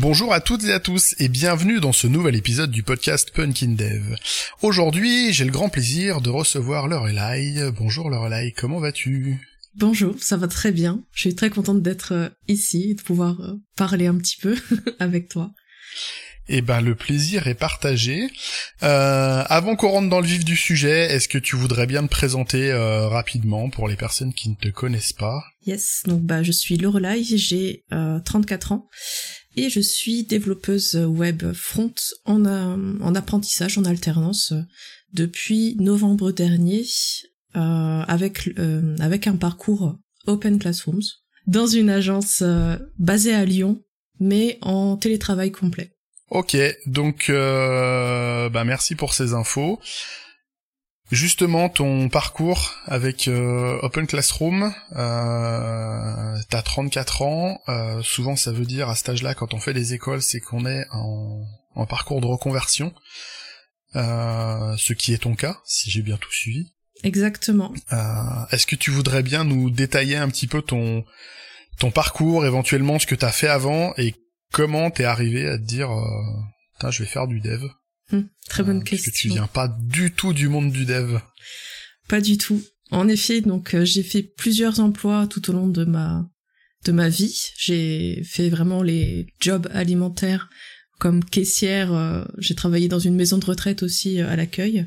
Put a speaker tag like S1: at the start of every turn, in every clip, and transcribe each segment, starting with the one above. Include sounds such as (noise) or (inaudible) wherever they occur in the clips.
S1: Bonjour à toutes et à tous et bienvenue dans ce nouvel épisode du podcast Punkin Dev. Aujourd'hui, j'ai le grand plaisir de recevoir Lorelai. Bonjour Lorelai, comment vas-tu?
S2: Bonjour, ça va très bien. Je suis très contente d'être euh, ici et de pouvoir euh, parler un petit peu (laughs) avec toi.
S1: Eh ben, le plaisir est partagé. Euh, avant qu'on rentre dans le vif du sujet, est-ce que tu voudrais bien te présenter rapidement pour les personnes qui ne te connaissent pas?
S2: Yes, donc bah je suis Lorelai, j'ai 34 ans et je suis développeuse web front en, en apprentissage, en alternance depuis novembre dernier euh, avec euh, avec un parcours Open Classrooms dans une agence euh, basée à Lyon, mais en télétravail complet.
S1: Ok, donc bah merci pour ces infos. Justement, ton parcours avec Open Classroom, euh, t'as 34 ans. souvent, ça veut dire à cet âge-là, quand on fait des écoles, c'est qu'on est en, en, parcours de reconversion. ce qui est ton cas, si j'ai bien tout suivi.
S2: Exactement.
S1: Euh, Est-ce que tu voudrais bien nous détailler un petit peu ton ton parcours, éventuellement ce que t'as fait avant et comment t'es arrivé à te dire, euh, je vais faire du dev.
S2: Hum, très bonne question.
S1: Euh, parce que tu viens pas du tout du monde du dev.
S2: Pas du tout. En effet, donc euh, j'ai fait plusieurs emplois tout au long de ma de ma vie. J'ai fait vraiment les jobs alimentaires comme caissière. Euh, j'ai travaillé dans une maison de retraite aussi à l'accueil.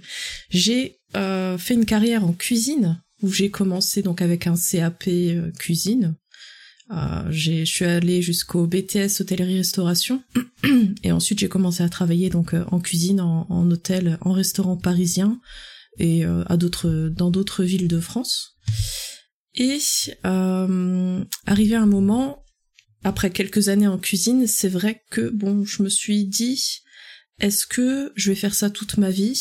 S2: J'ai euh, fait une carrière en cuisine où j'ai commencé donc avec un CAP cuisine. Euh, je suis allée jusqu'au BTS hôtellerie-restauration (clears throat) et ensuite j'ai commencé à travailler donc euh, en cuisine, en, hôtel, en restaurant parisien et à d'autres dans d'autres villes de France. Et arrivé à un moment, après quelques années en cuisine, c'est vrai que bon, je me suis dit, est-ce que je vais faire ça toute ma vie?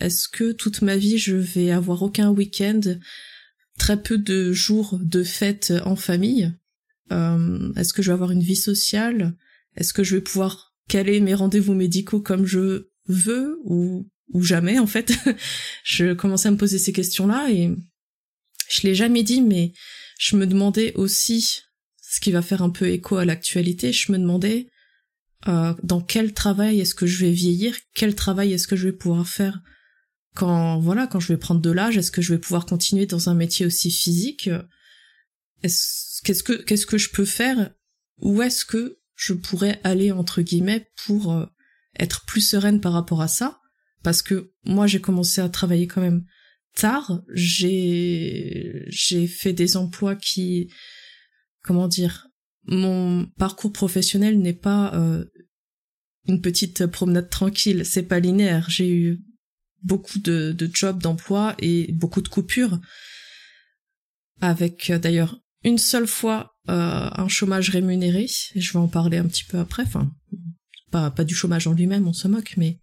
S2: Est-ce que toute ma vie je vais avoir aucun week-end, très peu de jours de fête en famille euh, Est-ce que je vais avoir une vie sociale? Est-ce que je vais pouvoir caler mes rendez-vous médicaux comme je veux ou, jamais en fait? (laughs) Je commençais à me poser ces questions-là et je l'ai jamais dit, mais je me demandais aussi, ce qui va faire un peu écho à l'actualité, je me demandais euh, dans quel travail est-ce que je vais vieillir, quel travail est-ce que je vais pouvoir faire quand voilà, quand je vais prendre de l'âge, est-ce que je vais pouvoir continuer dans un métier aussi physique? Qu'est-ce que qu'est-ce que je peux faire? Où est-ce que je pourrais aller entre guillemets pour euh, être plus sereine par rapport à ça? Parce que moi, j'ai commencé à travailler quand même tard. J'ai j'ai fait des emplois qui comment dire mon parcours professionnel n'est pas euh, une petite promenade tranquille, c'est pas linéaire. J'ai eu beaucoup de, de jobs d'emploi et beaucoup de coupures, avec euh, d'ailleurs une seule fois euh, un chômage rémunéré, et je vais en parler un petit peu après, enfin, pas, pas du chômage en lui-même, on se moque, mais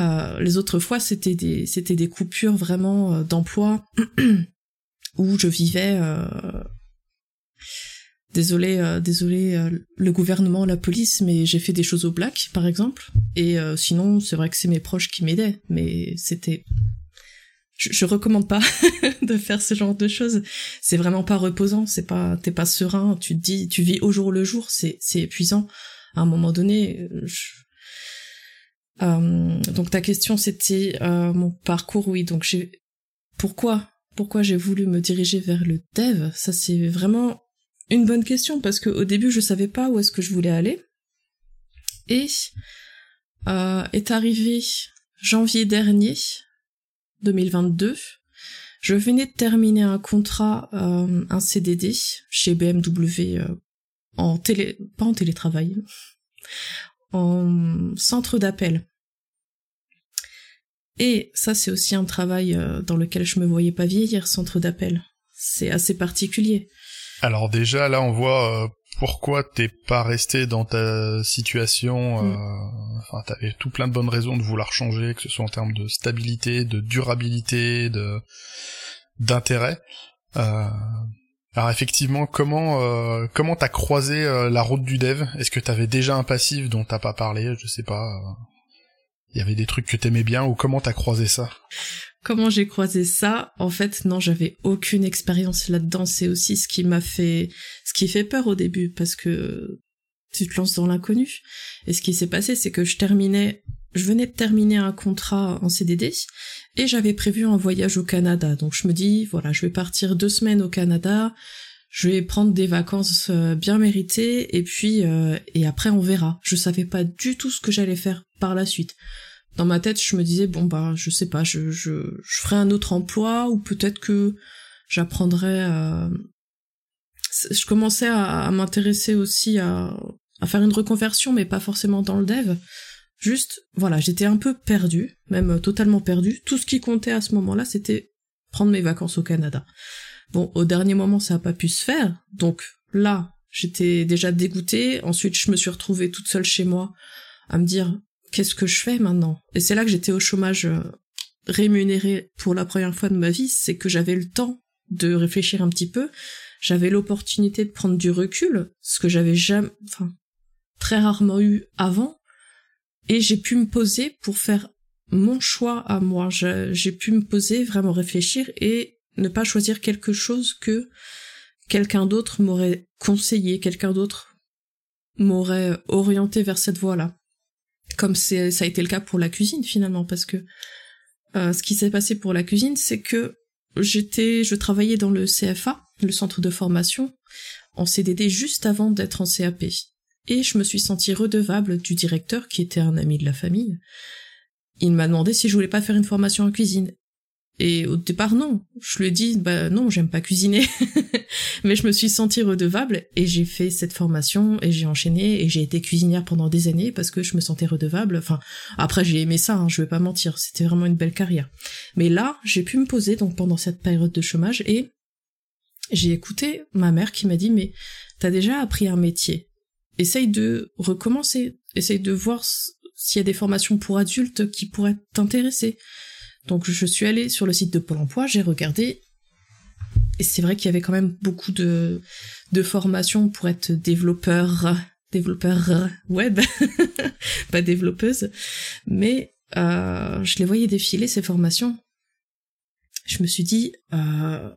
S2: euh, les autres fois, c'était des, des coupures vraiment euh, d'emploi (clears throat) où je vivais désolé, désolé le gouvernement, la police, mais j'ai fait des choses au black, par exemple. Et sinon, c'est vrai que c'est mes proches qui m'aidaient, mais c'était je, je, recommande pas (laughs) de faire ce genre de choses. C'est vraiment pas reposant, c'est pas, t'es pas serein, tu dis, tu vis au jour le jour, c'est, c'est épuisant. À un moment donné, donc ta question c'était mon parcours, oui. Donc j'ai, pourquoi, pourquoi j'ai voulu me diriger vers le dev? Ça c'est vraiment une bonne question parce que au début je savais pas où est-ce que je voulais aller. Et euh, est arrivé janvier dernier, 2022. Je venais de terminer un contrat, euh, un CDD chez BMW euh, en télé, pas en télétravail, en centre d'appel. Et ça, c'est aussi un travail euh, dans lequel je me voyais pas vieillir, centre d'appel. C'est assez particulier.
S1: Alors déjà là on voit euh, pourquoi t'es pas resté dans ta situation. Euh, mm. Enfin t'avais tout plein de bonnes raisons de vouloir changer, que ce soit en termes de stabilité, de durabilité, de d'intérêt. Euh, alors effectivement, comment euh, comment t'as croisé euh, la route du dev? Est-ce que t'avais déjà un passif dont t'as pas parlé? Je sais pas. Il y avait des trucs que t'aimais bien ou comment t'as croisé ça?
S2: Comment j'ai croisé ça En fait, non, j'avais aucune expérience là-dedans. C'est aussi ce qui m'a fait, ce qui fait peur au début, parce que tu te lances dans l'inconnu. Et ce qui s'est passé, c'est que je terminais, je venais de terminer un contrat en CDD et j'avais prévu un voyage au Canada. Donc je me dis, voilà, je vais partir deux semaines au Canada, je vais prendre des vacances euh, bien méritées et puis euh, et après on verra. Je savais pas du tout ce que j'allais faire par la suite. Dans ma tête, je me disais bon bah je sais pas, je je, je ferai un autre emploi ou peut-être que j'apprendrai. Euh... Je commençais à, à m'intéresser aussi à à faire une reconversion, mais pas forcément dans le dev. Juste, voilà, j'étais un peu perdu, même totalement perdu. Tout ce qui comptait à ce moment-là, c'était prendre mes vacances au Canada. Bon, au dernier moment, ça a pas pu se faire, donc là, j'étais déjà dégoûtée. Ensuite, je me suis retrouvée toute seule chez moi à me dire qu'est-ce que je fais maintenant? Et c'est là que j'étais au chômage euh, rémunéré pour la première fois de ma vie, c'est que j'avais le temps de réfléchir un petit peu. J'avais l'opportunité de prendre du recul, ce que j'avais jamais, enfin, très rarement eu avant, et j'ai pu me poser pour faire mon choix à moi. J'ai pu me poser, vraiment réfléchir et ne pas choisir quelque chose que quelqu'un d'autre m'aurait conseillé, quelqu'un d'autre m'aurait orienté vers cette voie-là. Comme ça a été le cas pour la cuisine finalement, parce que euh, ce qui s'est passé pour la cuisine, c'est que j'étais, je travaillais dans le CFA, le centre de formation, en CDD juste avant d'être en CAP et je me suis sentie redevable du directeur qui était un ami de la famille. Il m'a demandé si je voulais pas faire une formation en cuisine. Et au départ, non. Je ai dit, bah non, j'aime pas cuisiner. (laughs) Mais je me suis sentie redevable et j'ai fait cette formation et j'ai enchaîné et j'ai été cuisinière pendant des années parce que je me sentais redevable. Enfin, après, j'ai aimé ça, hein, je vais pas mentir. C'était vraiment une belle carrière. Mais là, j'ai pu me poser donc pendant cette période de chômage et j'ai écouté ma mère qui m'a dit, mais t'as déjà appris un métier essaye de recommencer, essaye de voir s'il y a des formations pour adultes qui pourraient t'intéresser. Donc je suis allée sur le site de Pôle Emploi, j'ai regardé, et c'est vrai qu'il y avait quand même beaucoup de, de formations pour être développeur, développeur web, (laughs) pas développeuse, mais euh, je les voyais défiler ces formations. Je me suis dit, euh,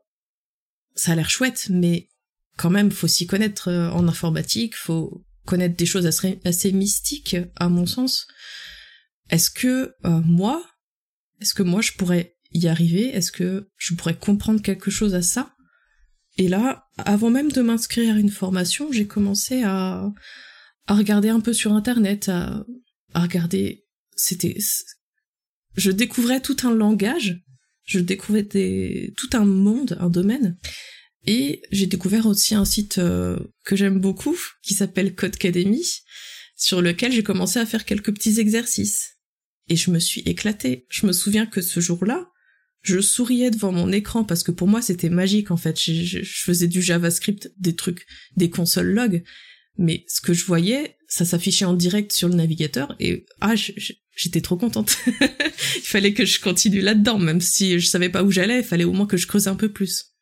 S2: ça a l'air chouette, mais quand même, faut s'y connaître euh, en informatique, faut connaître des choses assez, assez mystiques, à mon sens. Est-ce que euh, moi, est-ce que moi je pourrais y arriver? Est-ce que je pourrais comprendre quelque chose à ça? Et là, avant même de m'inscrire à une formation, j'ai commencé à, à regarder un peu sur internet, à, à regarder. C'était, je découvrais tout un langage, je découvrais tout un monde, un domaine, et j'ai découvert aussi un site euh, que j'aime beaucoup, qui s'appelle Codecademy, sur lequel j'ai commencé à faire quelques petits exercices. Et je me suis éclatée. Je me souviens que ce jour-là, je souriais devant mon écran parce que pour moi c'était magique en fait. Je, faisais du JavaScript, des trucs, des consoles log, mais ce que je voyais, ça s'affichait en direct sur le navigateur et ah j'étais trop contente. (laughs) il fallait que je continue là-dedans, même si je savais pas où j'allais, il fallait au moins que je creuse un peu plus.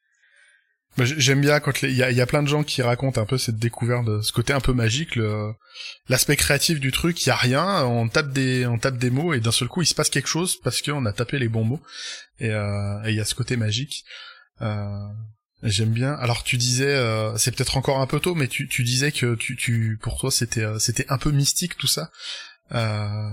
S1: Bah, j'aime bien quand il y a, y a, plein de gens qui racontent un peu cette découverte, ce côté un peu magique, l'aspect créatif du truc. Il y a rien, on tape des, on tape des mots et d'un seul coup il se passe quelque chose parce qu'on a tapé les bons mots. Et euh, il y a ce côté magique. Euh, j'aime bien. Alors tu disais, euh, c'est peut-être encore un peu tôt, mais tu, tu disais que tu, tu, pour toi c'était, euh, c'était un peu mystique tout ça. Euh,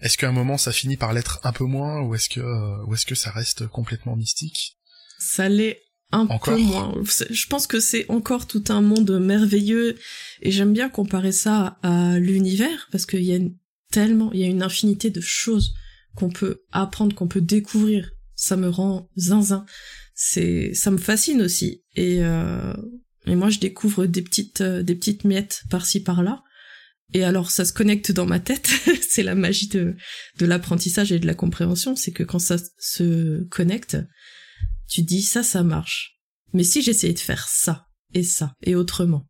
S1: est-ce qu'à un moment ça finit par l'être un peu moins, ou est-ce que, ou est-ce que ça reste complètement mystique?
S2: Ça l'est un peu moins. Je pense que c'est encore tout un monde merveilleux et j'aime bien comparer ça à l'univers parce qu'il y a tellement, il y a une infinité de choses qu'on peut apprendre, qu'on peut découvrir. Ça me rend zinzin. C'est, ça me fascine aussi. Et, euh, et moi, je découvre des petites, euh, des petites miettes par-ci par-là. Et alors, ça se connecte dans ma tête. (laughs) c'est la magie de, de l'apprentissage et de la compréhension. C'est que quand ça se connecte, tu dis ça, ça marche. Mais si j'essayais de faire ça, et ça, et autrement,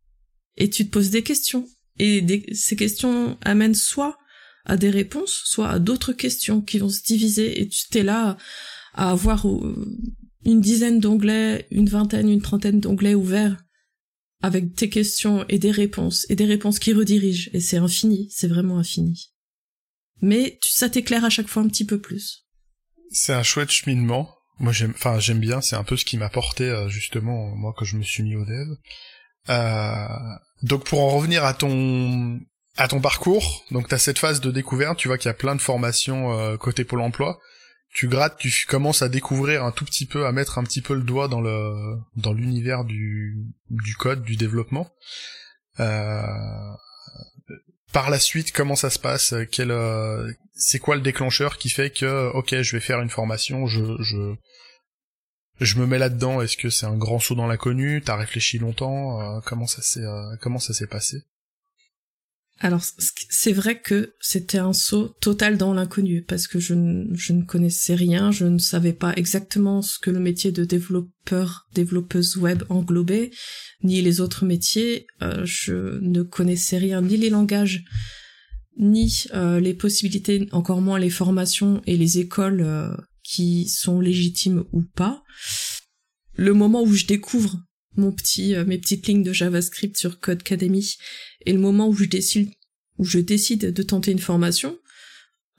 S2: et tu te poses des questions, et ces questions amènent soit à des réponses, soit à d'autres questions qui vont se diviser, et tu t'es là à avoir euh, une dizaine d'onglets, une vingtaine, une trentaine d'onglets ouverts, avec tes questions et des réponses, et des réponses qui redirigent, et c'est infini, c'est vraiment infini. Mais ça t'éclaire à chaque fois un petit peu plus.
S1: C'est un chouette cheminement. Moi j'aime, enfin j'aime bien, c'est un peu ce qui m'a porté euh, justement moi quand je me suis mis au dev. Euh, donc pour en revenir à ton à ton parcours, donc tu as cette phase de découverte, tu vois qu'il y a plein de formations euh, côté Pôle emploi. Tu grattes, tu commences à découvrir un tout petit peu, à mettre un petit peu le doigt dans le dans l'univers du du code, du développement. Par la suite, comment ça se passe Quel euh, c'est quoi le déclencheur qui fait que ok, je vais faire une formation, je je je me mets là-dedans. Est-ce que c'est un grand saut dans l'inconnu T'as réfléchi longtemps euh, Comment ça s'est euh, comment ça s'est passé?
S2: Alors c'est vrai que c'était un saut total dans l'inconnu parce que je, ne connaissais rien, je ne savais pas exactement ce que le métier de développeur, développeuse web englobait, ni les autres métiers. Euh, je ne connaissais rien, ni les langages, ni euh, les possibilités, encore moins les formations et les écoles euh, qui sont légitimes ou pas. Le moment où je découvre mon petit, mes petites lignes de JavaScript sur Codecademy et le moment où je décide, de tenter une formation,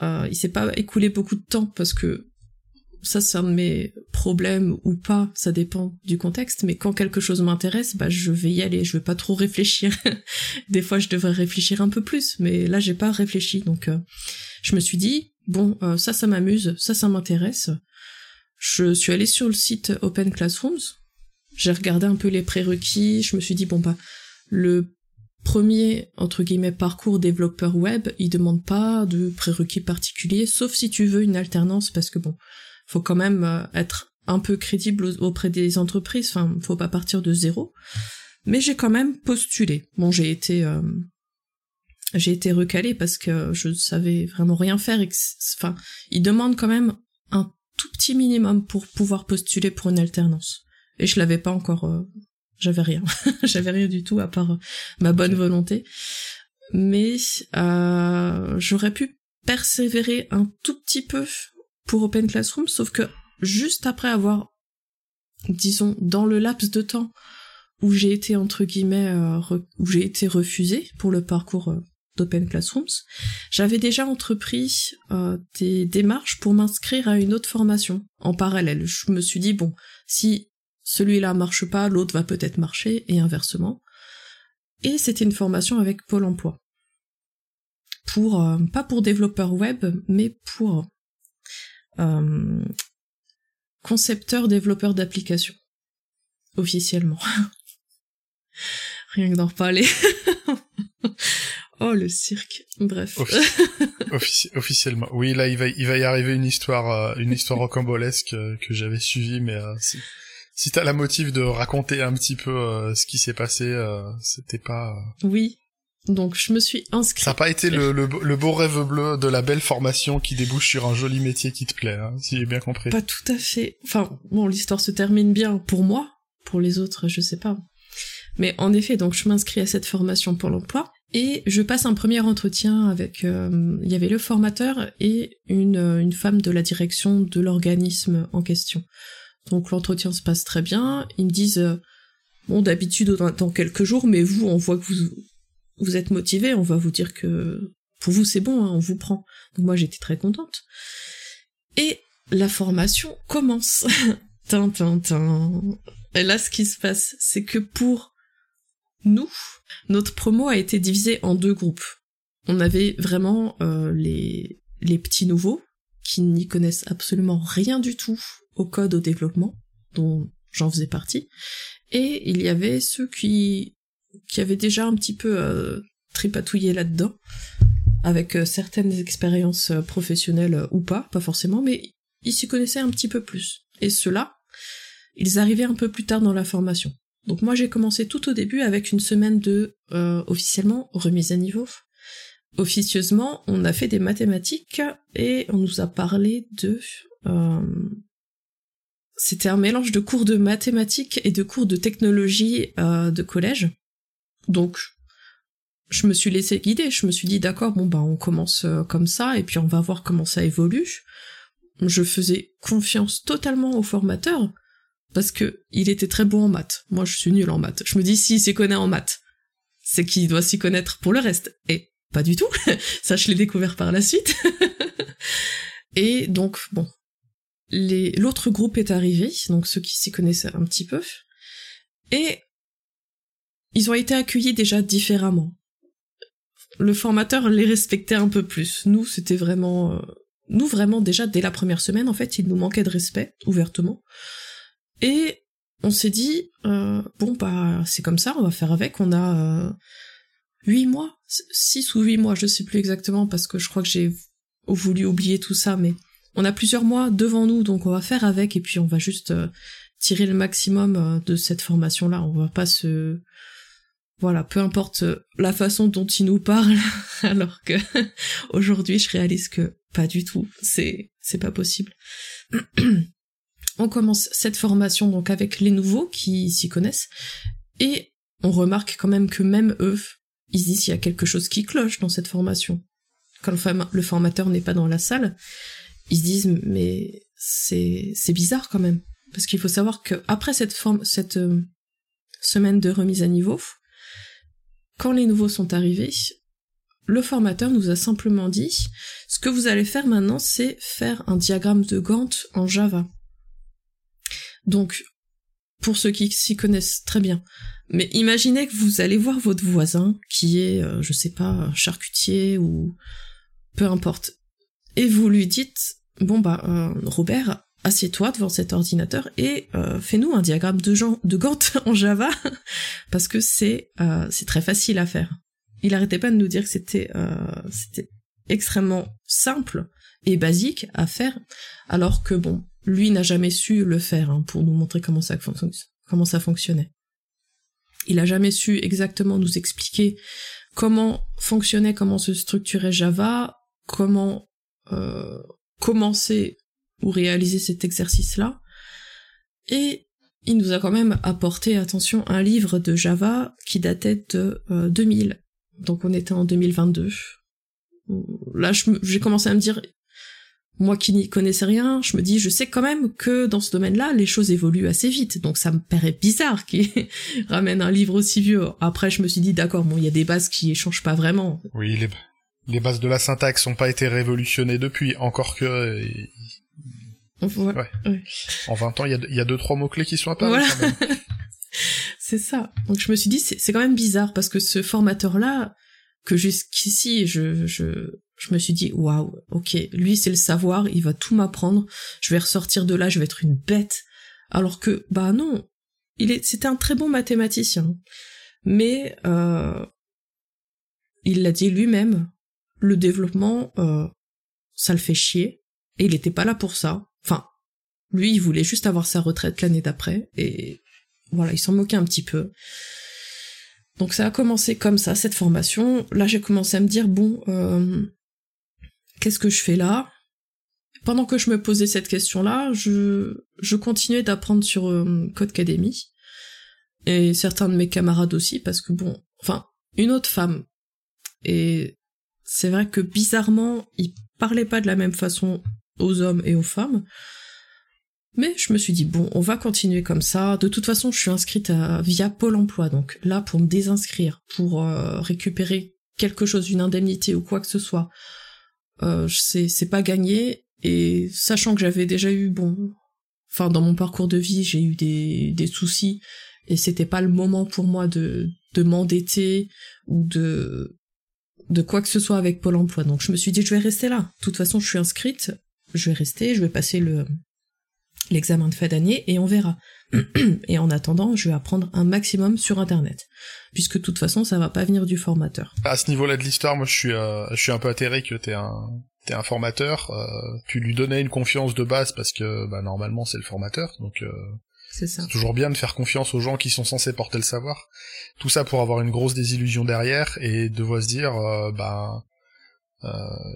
S2: euh, il s'est pas écoulé beaucoup de temps parce que ça, c'est un de mes problèmes ou pas, ça dépend du contexte, mais quand quelque chose m'intéresse, bah, je vais y aller, je vais pas trop réfléchir. (laughs) Des fois, je devrais réfléchir un peu plus, mais là, j'ai pas réfléchi, donc, euh, je me suis dit, bon, euh, ça, ça m'amuse, ça, ça m'intéresse. Je suis allée sur le site Open Classrooms, j'ai regardé un peu les prérequis, je me suis dit, bon, bah, le premier entre guillemets parcours développeur web, il demande pas de prérequis particuliers, sauf si tu veux une alternance, parce que bon, faut quand même euh, être un peu crédible auprès des entreprises, enfin, faut pas partir de zéro. Mais j'ai quand même postulé. Bon, j'ai été, euh, j'ai été recalé parce que je savais vraiment rien faire. enfin, il demande quand même un tout petit minimum pour pouvoir postuler pour une alternance. Et je l'avais pas encore euh, j'avais rien. (laughs) J'avais rien du tout à part ma bonne volonté. Mais euh, j'aurais pu persévérer un tout petit peu pour Open Classroom, sauf que juste après avoir, disons, dans le laps de temps où j'ai été entre guillemets, euh, où j'ai été refusée pour le parcours euh, d'Open Classrooms, j'avais déjà entrepris euh, des démarches pour m'inscrire à une autre formation en parallèle. Je me suis dit bon, si celui-là marche pas, l'autre va peut-être marcher, et inversement. Et c'était une formation avec Pôle emploi. Pour, euh, pas pour développeur web, mais pour euh, concepteur développeur d'applications. Officiellement. (laughs) Rien que d'en reparler. (laughs) oh, le cirque. Bref.
S1: officiellement. Oui, là, il va, il va y arriver une histoire, euh, une histoire rocambolesque que j'avais suivie, mais si t'as la motive de raconter un petit peu euh, ce qui s'est passé, euh, c'était pas.
S2: Euh, oui. Donc je me suis inscrite.
S1: Ça n'a pas été le, le, beau rêve bleu de la belle formation qui débouche sur un joli métier qui te plaît, hein, si j'ai bien compris.
S2: Pas tout à fait. Enfin, bon, l'histoire se termine bien pour moi, pour les autres, je sais pas. Mais en effet, donc je m'inscris à cette formation pour l'emploi et je passe un premier entretien avec. Il y avait le formateur et une, une femme de la direction de l'organisme en question. Donc l'entretien se passe très bien. Ils me disent euh, bon d'habitude dans, quelques jours, mais vous on voit que vous vous êtes motivé, on va vous dire que pour vous c'est bon, hein, on vous prend. Donc moi j'étais très contente. Et la formation commence. (laughs) Et là ce qui se passe, c'est que pour nous, notre promo a été divisée en deux groupes. On avait vraiment euh, les petits nouveaux qui n'y connaissent absolument rien du tout au code, au développement, dont j'en faisais partie, et il y avait ceux qui, qui avaient déjà un petit peu euh, tripatouillé là-dedans, avec euh, certaines expériences euh, professionnelles ou pas, pas forcément, mais ils s'y connaissaient un petit peu plus. Et ceux-là, ils arrivaient un peu plus tard dans la formation. Donc moi j'ai commencé tout au début avec une semaine de officiellement remise à niveau. Officieusement, on a fait des mathématiques et on nous a parlé de c'était un mélange de cours de mathématiques et de cours de technologie euh, de collège. Donc, je me suis laissé guider. Je me suis dit, d'accord, bon, bah, on commence euh, comme ça, et puis on va voir comment ça évolue. Je faisais confiance totalement au formateur, parce que il était très bon en maths. Moi, je suis nul en maths. Je me dis, s'il s'y connaît en maths, c'est qu'il doit s'y connaître pour le reste. Pas du tout. (laughs) ça, je l'ai découvert par la suite. (laughs) et donc, bon, l'autre groupe est arrivé, donc ceux qui s'y connaissaient un petit peu, et ils ont été accueillis déjà différemment. Le formateur les respectait un peu plus. Nous, c'était vraiment, euh, nous vraiment déjà dès la première semaine, en fait, il nous manquait de respect ouvertement. Et on s'est dit, euh, bon bah c'est comme ça, on va faire avec. On a euh, huit mois, six ou huit mois, je sais plus exactement parce que je crois que j'ai voulu oublier tout ça, mais on a plusieurs mois devant nous, donc on va faire avec et puis on va juste euh, tirer le maximum euh, de cette formation-là. On va pas se voilà, peu importe euh, la façon dont il nous parle, (laughs) alors que (laughs) aujourd'hui je réalise que pas du tout, c'est c'est pas possible. (clears throat) on commence cette formation donc avec les nouveaux qui s'y connaissent et on remarque quand même que même eux, ils disent qu'il y a quelque chose qui cloche dans cette formation. Quand le formateur n'est pas dans la salle, ils se disent mais c'est bizarre quand même parce qu'il faut savoir que après cette cette euh, semaine de remise à niveau quand les nouveaux sont arrivés le formateur nous a simplement dit ce que vous allez faire maintenant c'est faire un diagramme de Gantt en Java donc pour ceux qui s'y connaissent très bien mais imaginez que vous allez voir votre voisin qui est euh, je sais pas charcutier ou peu importe et vous lui dites bon bah euh, Robert, assieds-toi devant cet ordinateur et euh, fais-nous un diagramme de, de Gantt (laughs) en Java parce que c'est c'est très facile à faire. Il arrêtait pas de nous dire que c'était c'était extrêmement simple et basique à faire, alors que bon, lui n'a jamais su le faire hein, pour nous montrer comment ça fonctionnait. Il a jamais su exactement nous expliquer comment fonctionnait, comment se structurait Java, comment euh, commencer ou réaliser cet exercice-là. Et il nous a quand même apporté, attention, un livre de Java qui datait de 2000. Euh, Donc on était en 2022. Là, j'ai commencé à me dire, moi qui n'y connaissais rien, je me dis, je sais quand même que dans ce domaine-là, les choses évoluent assez vite. Donc ça me paraît bizarre qu'il (laughs) ramène un livre aussi vieux. Après, je me suis dit, d'accord, bon, il y a des bases qui changent pas vraiment.
S1: Oui, les, les bases de la syntaxe n'ont pas été révolutionnées depuis, encore que... Euh,
S2: ouais.
S1: En 20 ans, il y a, deux, trois mots-clés qui sont apparus voilà. (laughs)
S2: c'est ça. Donc je me suis dit, c'est quand même bizarre, parce que ce formateur-là, que jusqu'ici, je, je, je me suis dit, waouh, ok, lui c'est le savoir, il va tout m'apprendre, je vais ressortir de là, je vais être une bête. Alors que, bah non, il est, c'était un très bon mathématicien. Mais, euh, il l'a dit lui-même, le développement, euh, ça le fait chier, et il était pas là pour ça. Enfin, lui, il voulait juste avoir sa retraite l'année d'après, et voilà, il s'en moquait un petit peu. Donc ça a commencé comme ça, cette formation. Là, j'ai commencé à me dire, bon, euh, qu'est-ce que je fais là? Pendant que je me posais cette question-là, je, je continuais d'apprendre sur euh, Codecademy, et certains de mes camarades aussi, parce que bon, enfin, une autre femme, et c'est vrai que bizarrement, il parlait pas de la même façon aux hommes et aux femmes. Mais je me suis dit, bon, on va continuer comme ça. De toute façon, je suis inscrite via Pôle emploi. Donc là, pour me désinscrire, pour euh, récupérer quelque chose, une indemnité ou quoi que ce soit, euh, c'est pas gagné. Et sachant que j'avais déjà eu, bon, enfin, dans mon parcours de vie, j'ai eu des, des soucis. Et c'était pas le moment pour moi de, de m'endetter ou de de quoi que ce soit avec Pôle emploi. Donc je me suis dit, je vais rester là. De toute façon, je suis inscrite, je vais rester, je vais passer le l'examen de fin d'année et on verra. (clears throat) et en attendant, je vais apprendre un maximum sur Internet, puisque de toute façon, ça va pas venir du formateur.
S1: À ce niveau-là de l'histoire, moi, je suis, euh, je suis un peu atterré que t'es un, t'es un formateur. Euh, tu lui donnais une confiance de base parce que, bah, normalement, c'est le formateur, donc. Euh,
S2: c'est ça.
S1: toujours bien de faire confiance aux gens qui sont censés porter le savoir. Tout ça pour avoir une grosse désillusion derrière et devoir se dire, bah,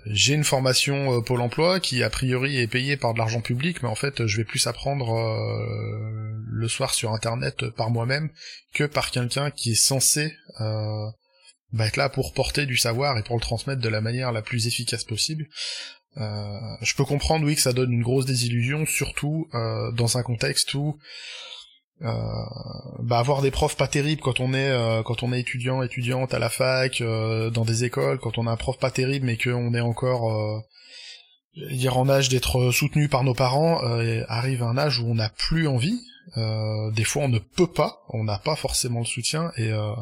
S1: j'ai une formation euh, Pôle Emploi qui a priori est payée par de l'argent public, mais en fait je vais plus apprendre euh, le soir sur Internet par moi-même que par quelqu'un qui est censé bah, être là pour porter du savoir et pour le transmettre de la manière la plus efficace possible. Euh, je peux comprendre, oui, que ça donne une grosse désillusion, surtout euh, dans un contexte où euh, bah, avoir des profs pas terribles quand on est euh, quand on est étudiant étudiante à la fac euh, dans des écoles quand on a un prof pas terrible mais qu'on est encore dire en âge d'être soutenu par nos parents arrive un âge où on n'a plus envie. Euh, des fois, on ne peut pas, on n'a pas forcément le soutien, et euh,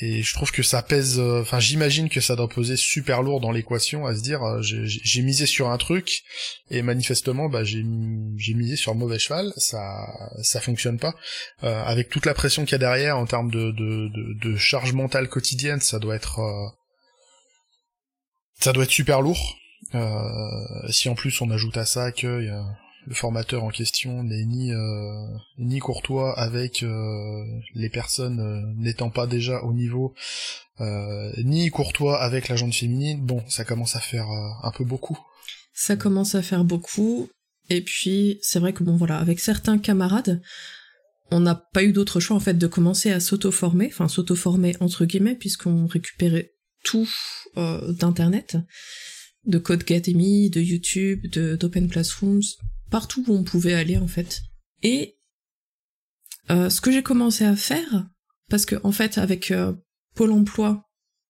S1: et je trouve que ça pèse. euh, Enfin, j'imagine que ça doit peser super lourd dans l'équation, à se dire, euh, j'ai misé sur un truc, et manifestement, bah j'ai misé sur mauvais cheval, ça ça fonctionne pas. Euh, avec toute la pression qu'il y a derrière en termes de de, de, de charge mentale quotidienne, ça doit être euh, ça doit être super lourd. Si en plus on ajoute à ça que le formateur en question n'est ni euh, ni courtois avec euh, les personnes euh, n'étant pas déjà au niveau, euh, ni courtois avec la gente féminine, bon, ça commence à faire euh, un peu beaucoup.
S2: Ça commence à faire beaucoup. Et puis, c'est vrai que bon, voilà, avec certains camarades, on n'a pas eu d'autre choix en fait de commencer à s'auto-former, enfin s'auto-former entre guillemets, puisqu'on récupérait tout d'internet, de Codecademy, de YouTube, de d'Open Classrooms, partout où on pouvait aller en fait. Et euh, ce que j'ai commencé à faire, parce que en fait avec euh, Pôle Emploi,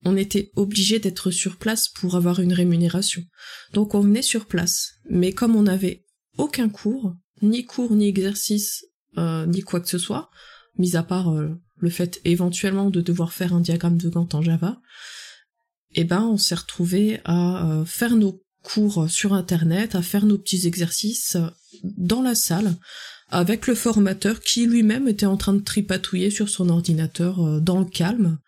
S2: on était obligé d'être sur place pour avoir une rémunération. Donc on venait sur place, mais comme on n'avait aucun cours, ni cours, ni exercice, euh, ni quoi que ce soit, mis à part euh, le fait éventuellement de devoir faire un diagramme de Gantt en Java, eh ben on s'est retrouvé à faire nos cours sur internet, à faire nos petits exercices dans la salle, avec le formateur qui lui-même était en train de tripatouiller sur son ordinateur euh, dans le calme.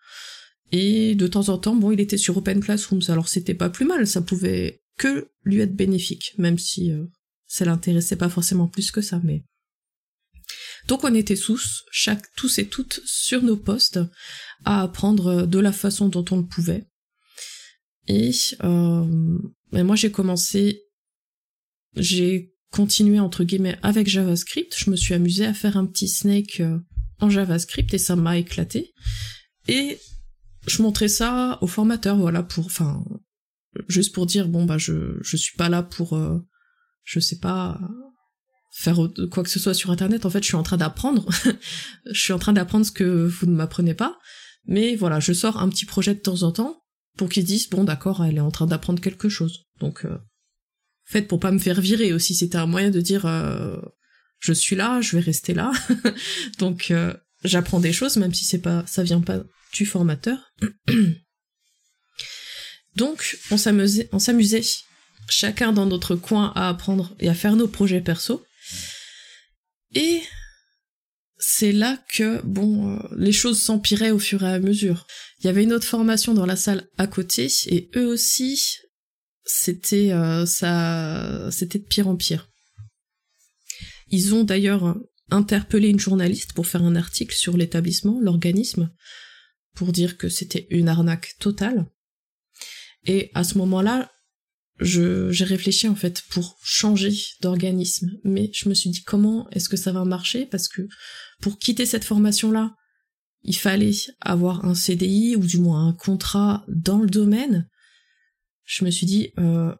S2: Et de temps en temps, bon, il était sur Open Classrooms, alors c'était pas plus mal, ça pouvait que lui être bénéfique, même si euh, ça l'intéressait pas forcément plus que ça, mais. Donc on était tous, chaque, tous et toutes sur nos postes, à apprendre de la façon dont on le pouvait. Et, euh, et moi j'ai commencé, j'ai continué entre guillemets avec JavaScript, je me suis amusée à faire un petit snake euh, en JavaScript et ça m'a éclaté. Et je montrais ça au formateur, voilà, pour, enfin, juste pour dire, bon, bah, je, je suis pas là pour, euh, je sais pas, faire quoi que ce soit sur Internet. En fait, je suis en train d'apprendre. (laughs) je suis en train d'apprendre ce que vous ne m'apprenez pas. Mais voilà, je sors un petit projet de temps en temps pour qu'ils disent, bon, d'accord, elle est en train d'apprendre quelque chose. Donc, euh, faites pour pas me faire virer aussi. C'était un moyen de dire, euh, je suis là, je vais rester là. (laughs) Donc, euh, j'apprends des choses, même si c'est pas, ça vient pas du formateur. (clears throat) Donc, on s'amusait, on s'amusait chacun dans notre coin à apprendre et à faire nos projets perso. Et c'est là que, bon, euh, les choses s'empiraient au fur et à mesure. Il y avait une autre formation dans la salle à côté, et eux aussi, c'était euh, ça, c'était de pire en pire. Ils ont d'ailleurs interpellé une journaliste pour faire un article sur l'établissement, l'organisme, pour dire que c'était une arnaque totale. Et à ce moment-là, je, j'ai réfléchi en fait pour changer d'organisme, mais je me suis dit comment est-ce que ça va marcher? Parce que pour quitter cette formation-là, il fallait avoir un CDI ou du moins un contrat dans le domaine. Je me suis dit euh,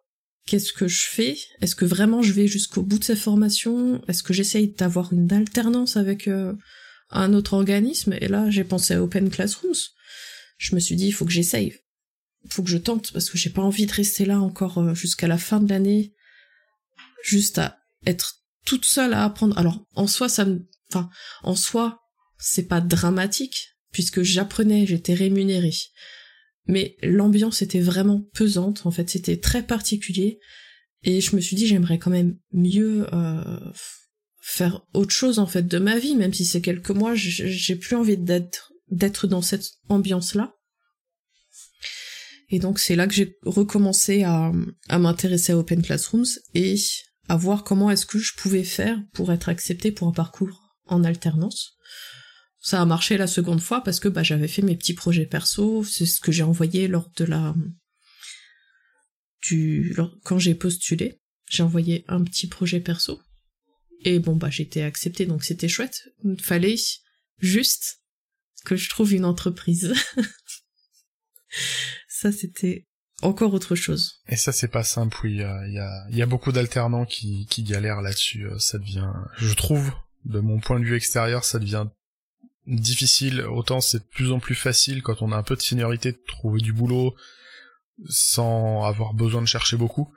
S2: qu'est-ce que je fais? Est-ce que vraiment je vais jusqu'au bout de cette formation? Est-ce que j'essaye d'avoir une alternance avec euh, un autre organisme? Et là, j'ai pensé à Open Classrooms. Je me suis dit il faut que j'essaye. Faut que je tente parce que j'ai pas envie de rester là encore euh, jusqu'à la fin de l'année juste à être toute seule à apprendre. Alors en soi ça me en soi c'est pas dramatique puisque j'apprenais j'étais rémunérée. Mais l'ambiance était vraiment pesante en fait c'était très particulier. Et je me suis dit j'aimerais quand même mieux euh, faire autre chose en fait de ma vie même si c'est quelques mois j'ai plus envie d'être dans cette ambiance là et donc c'est là que j'ai recommencé à, à m'intéresser à Open Classrooms et à voir comment est-ce que je pouvais faire pour être acceptée pour un parcours en alternance. Ça a marché la seconde fois parce que bah, j'avais fait mes petits projets perso, c'est ce que j'ai envoyé lors de la du quand j'ai postulé, j'ai envoyé un petit projet perso et bon bah j'étais acceptée donc c'était chouette. Il fallait juste que je trouve une entreprise. (laughs) ça c'était encore autre chose.
S1: Et ça c'est pas simple, oui, il y a, y, a, y a, beaucoup d'alternants qui, qui galèrent là-dessus, ça devient, je trouve, de mon point de vue extérieur, ça devient difficile, autant c'est de plus en plus facile quand on a un peu de seniorité de trouver du boulot sans avoir besoin de chercher beaucoup.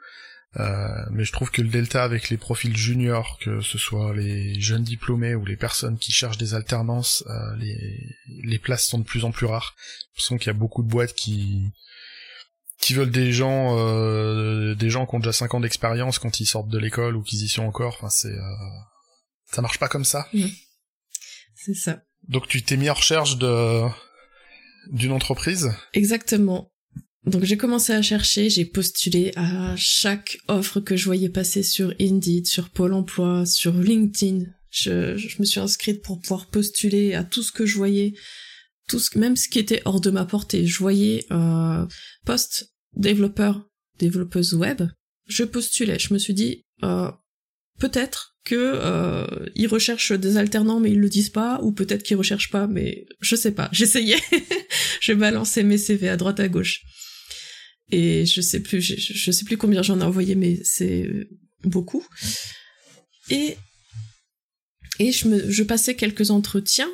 S1: Euh, mais je trouve que le delta avec les profils juniors, que ce soit les jeunes diplômés ou les personnes qui cherchent des alternances, euh, les, places sont de plus en plus rares. Je qu'il y a beaucoup de boîtes qui qui veulent des gens euh, des gens qui ont déjà 5 ans d'expérience quand ils sortent de l'école ou qu'ils y sont encore. Enfin, c'est euh, ça marche pas comme ça.
S2: C'est ça.
S1: Donc tu t'es mis en recherche de d'une entreprise?
S2: Exactement. Donc j'ai commencé à chercher, j'ai postulé à chaque offre que je voyais passer sur Indeed, sur Pôle Emploi, sur LinkedIn. Je, je me suis inscrite pour pouvoir postuler à tout ce que je voyais, tout ce, même ce qui était hors de ma portée. Je voyais euh, post développeur, développeuse web. Je postulais. Je me suis dit euh, peut-être que euh, ils recherchent des alternants mais ils le disent pas, ou peut-être qu'ils recherchent pas, mais je sais pas. (laughs) J'essayais. je balançais mes CV à droite à gauche et je sais plus, je, sais plus combien j'en ai envoyé, mais c'est beaucoup. Et et je me, je passais quelques entretiens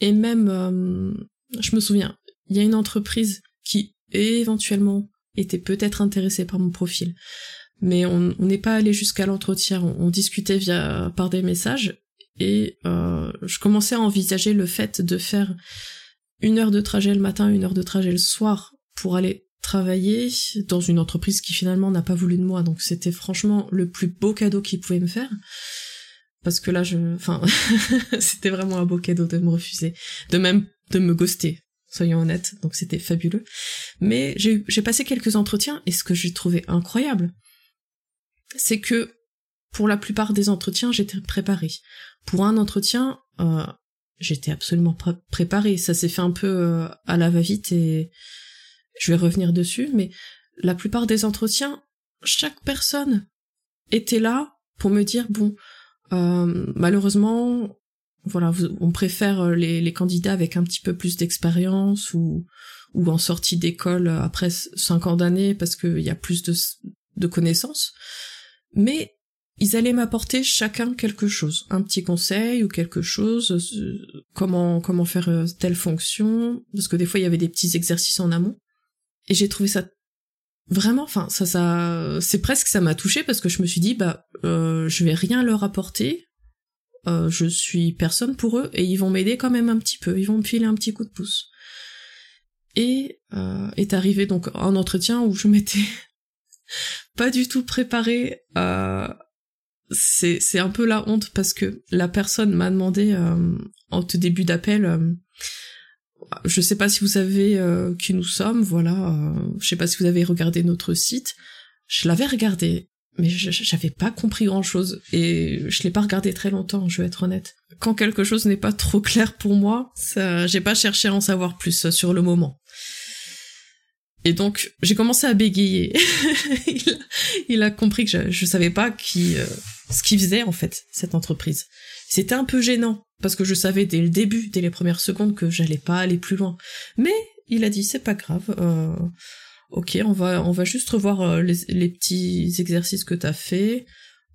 S2: et même, euh, je me souviens, il y a une entreprise qui éventuellement était peut-être intéressée par mon profil, mais on n'est pas allé jusqu'à l'entretien. On, discutait via par des messages et euh, je commençais à envisager le fait de faire une heure de trajet le matin, une heure de trajet le soir pour aller travailler dans une entreprise qui finalement n'a pas voulu de moi, donc c'était franchement le plus beau cadeau qu'il pouvait me faire. Parce que là, je, enfin, (laughs) c'était vraiment un beau cadeau de me refuser, de même de me ghoster, soyons honnêtes. Donc c'était fabuleux. Mais j'ai passé quelques entretiens et ce que j'ai trouvé incroyable, c'est que pour la plupart des entretiens, j'étais préparée. Pour un entretien, euh, j'étais absolument pr préparée. Ça s'est fait un peu euh, à la va-vite et je vais revenir dessus, mais la plupart des entretiens, chaque personne était là pour me dire bon, euh, malheureusement, voilà, on préfère les, candidats avec un petit peu plus d'expérience ou en sortie d'école après cinq ans d'années parce qu'il y a plus de connaissances. Mais ils allaient m'apporter chacun quelque chose, un petit conseil ou quelque chose, euh, comment comment faire euh, telle fonction, parce que des fois il y avait des petits exercices en amont. Et j'ai trouvé ça vraiment, enfin ça ça, c'est presque ça m'a touché parce que je me suis dit bah euh, je vais rien leur apporter, euh, je suis personne pour eux et ils vont m'aider quand même un petit peu, ils vont me filer un petit coup de pouce. Et est arrivé donc un entretien où je (laughs) m'étais pas du tout préparée. Euh, c'est c'est un peu la honte parce que la personne m'a demandé euh, en tout début d'appel euh, je sais pas si vous savez euh, qui nous sommes, voilà. Euh, je sais pas si vous avez regardé notre site. Je l'avais regardé, mais j'avais pas compris grand chose et je l'ai pas regardé très longtemps, je vais être honnête. Quand quelque chose n'est pas trop clair pour moi, ça, j'ai pas cherché à en savoir plus euh, sur le moment. Et donc j'ai commencé à bégayer. (laughs) il, a, compris que je, je savais pas qui, euh, ce qu'il faisait en fait cette entreprise. C'était un peu gênant parce que je savais dès le début, dès les premières secondes, que j'allais pas aller plus loin. Mais il a dit c'est pas grave. Euh, ok, on va on va juste revoir euh, les, les, petits exercices que t'as fait.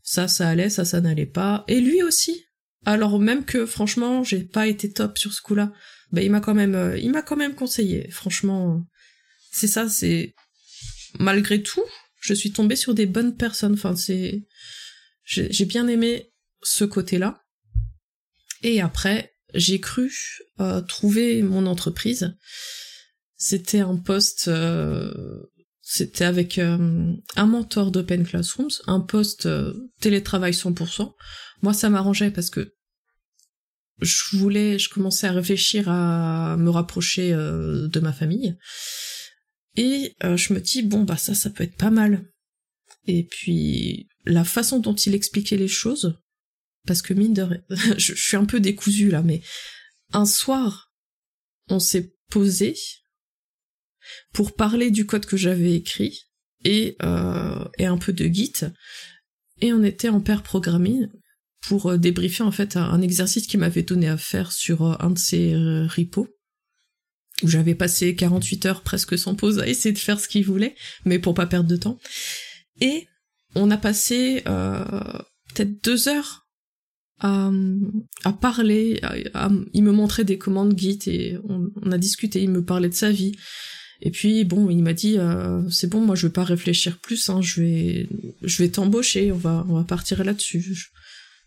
S2: Ça, ça allait, ça, ça n'allait pas. Et lui aussi. Alors même que franchement, j'ai pas été top sur ce coup-là. Ben il m'a quand même, euh, il m'a quand même conseillé. Franchement, c'est ça, c'est malgré tout, je suis tombée sur des bonnes personnes. Enfin, c'est, j'ai bien aimé ce côté-là. Et après, j'ai cru euh, trouver mon entreprise. C'était un poste, euh, c'était avec euh, un mentor d'Open Classrooms, un poste télétravail 100%. Moi, ça m'arrangeait parce que je voulais, je commençais à réfléchir à me rapprocher de ma famille. Et je me dis, bon, bah ça, ça peut être pas mal. Et puis, la façon dont il expliquait les choses, parce que mine de (laughs) je, suis un peu décousue là, mais un soir, on s'est posé pour parler du code que j'avais écrit et, euh, et un peu de Git, et on était en pair programming pour euh, débriefer en fait un exercice qu'il m'avait donné à faire sur euh, un de ses euh, repos où j'avais passé 48 heures presque sans pause à essayer de faire ce qu'il voulait, mais pour pas perdre de temps. Et on a passé euh, peut-être deux heures à, parler, à, à, il me montrait des commandes Git et on, on, a discuté, il me parlait de sa vie. Et puis bon, il m'a dit euh, c'est bon, moi je vais pas réfléchir plus, hein, je vais je vais t'embaucher, on va on va partir là-dessus.